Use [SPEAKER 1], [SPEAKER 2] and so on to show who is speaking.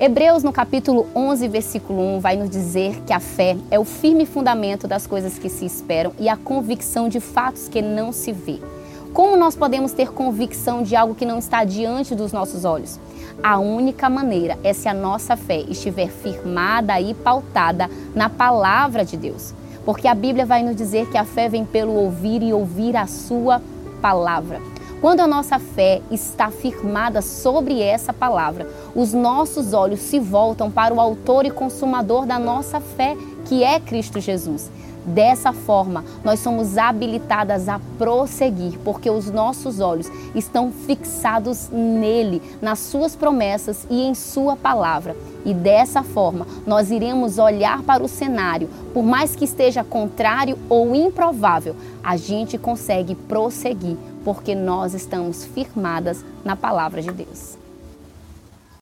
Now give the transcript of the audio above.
[SPEAKER 1] Hebreus, no capítulo 11, versículo 1, vai nos dizer que a fé é o firme fundamento das coisas que se esperam e a convicção de fatos que não se vê. Como nós podemos ter convicção de algo que não está diante dos nossos olhos? A única maneira é se a nossa fé estiver firmada e pautada na palavra de Deus. Porque a Bíblia vai nos dizer que a fé vem pelo ouvir e ouvir a sua palavra. Quando a nossa fé está firmada sobre essa palavra, os nossos olhos se voltam para o autor e consumador da nossa fé, que é Cristo Jesus. Dessa forma, nós somos habilitadas a prosseguir, porque os nossos olhos estão fixados nele, nas suas promessas e em sua palavra. E dessa forma, nós iremos olhar para o cenário, por mais que esteja contrário ou improvável, a gente consegue prosseguir, porque nós estamos firmadas na palavra de Deus.